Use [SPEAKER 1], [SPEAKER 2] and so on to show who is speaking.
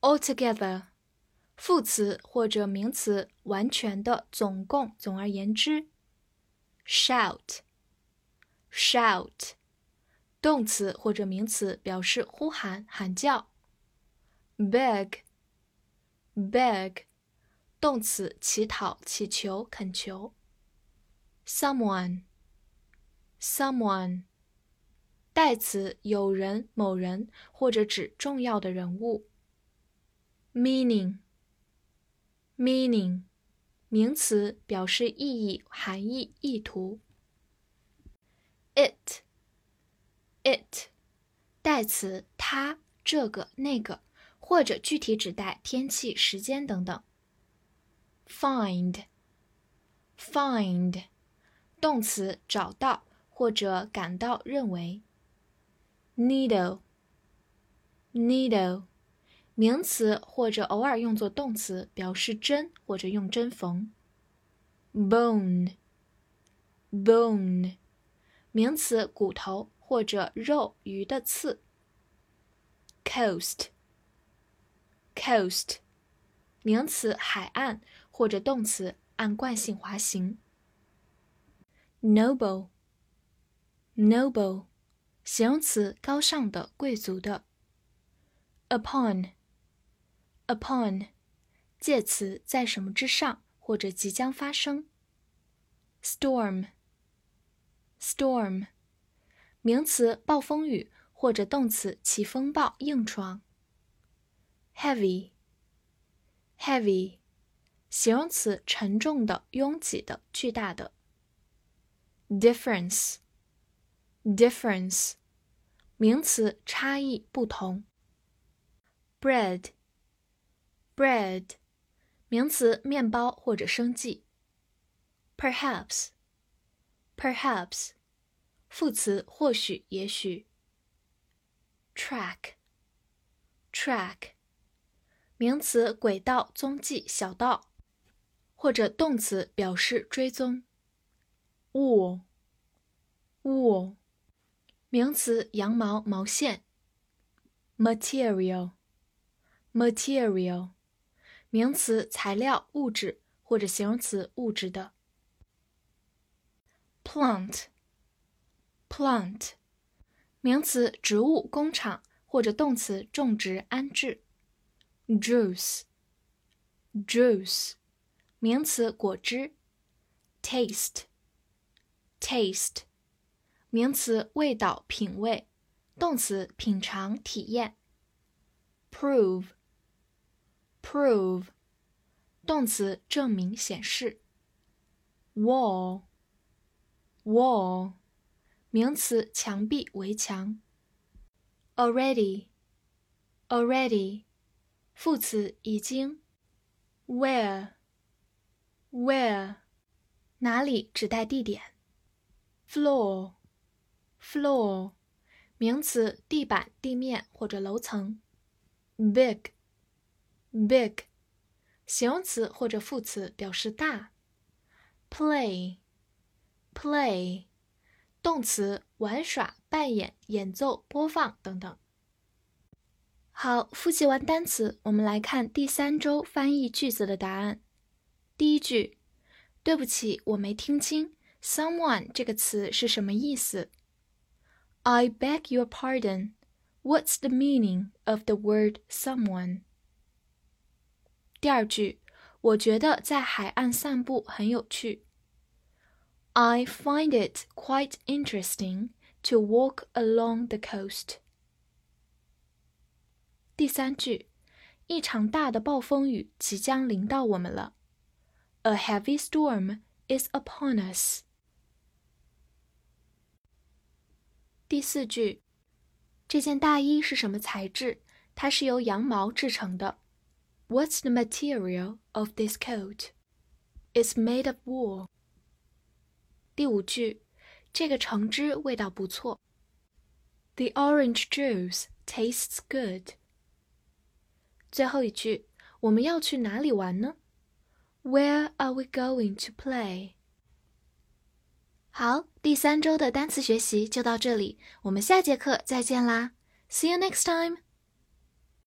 [SPEAKER 1] Altogether，副词或者名词，完全的，总共，总而言之。Shout，shout，动词或者名词，表示呼喊、喊叫。Beg，beg，动词，乞讨、乞求、恳求。Someone，someone，代词，有人、某人，或者指重要的人物。 meaning，meaning，名词，表示意义、含义、意图。it，it，代词，它、这个、那个，或者具体指代天气、时间等等。find，find，动词，找到或者感到、认为。needle，needle。 名词或者偶尔用作动词，表示针或者用针缝。bone，bone，名词骨头或者肉鱼的刺。coast，coast，名词海岸或者动词按惯性滑行。noble，noble，形容词高尚的、贵族的。upon。upon，介词在什么之上或者即将发生。storm，storm，名词暴风雨或者动词起风暴、硬闯。heavy，heavy，形容词沉重的、拥挤的、巨大的。difference，difference，名词差异、不同。bread。 bread，名词，面包或者生计。perhaps，perhaps，副词，或许，也许。track，track，名词，轨道、踪迹、小道，或者动词，表示追踪。wool，wool，名词，羊毛、毛线。material，material。 名词，材料、物质，或者形容词，物质的。plant，plant，名词，植物、工厂，或者动词，种植、安置。juice，juice，名词，果汁。taste，taste，名词，味道、品味，动词，品尝、体验。prove。prove，动词，证明、显示。wall，wall，名词，墙壁、围墙。already，already，副词，已经。where，where，哪里，指代地点。floor，floor，名词，地板、地面或者楼层。big。 big，形容词或者副词表示大。play，play，动词玩耍、扮演、演奏、播放等等。好，复习完单词，我们来看第三周翻译句子的答案。第一句，对不起，我没听清，someone 这个词是什么意思？I beg your pardon. What's the meaning of the word someone? 第二句，我觉得在海岸散步很有趣。I find it quite interesting to walk along the coast。第三句，一场大的暴风雨即将临到我们了。A heavy storm is upon us。第四句，这件大衣是什么材质？ 它是由羊毛制成的。 What's the material of this coat? It's made of wool. 第五句，这个橙汁味道不错。The orange juice tastes good. 最后一句，我们要去哪里玩呢？Where are we going to play? 好，第三周的单词学习就到这里，我们下节课再见啦！See you next time.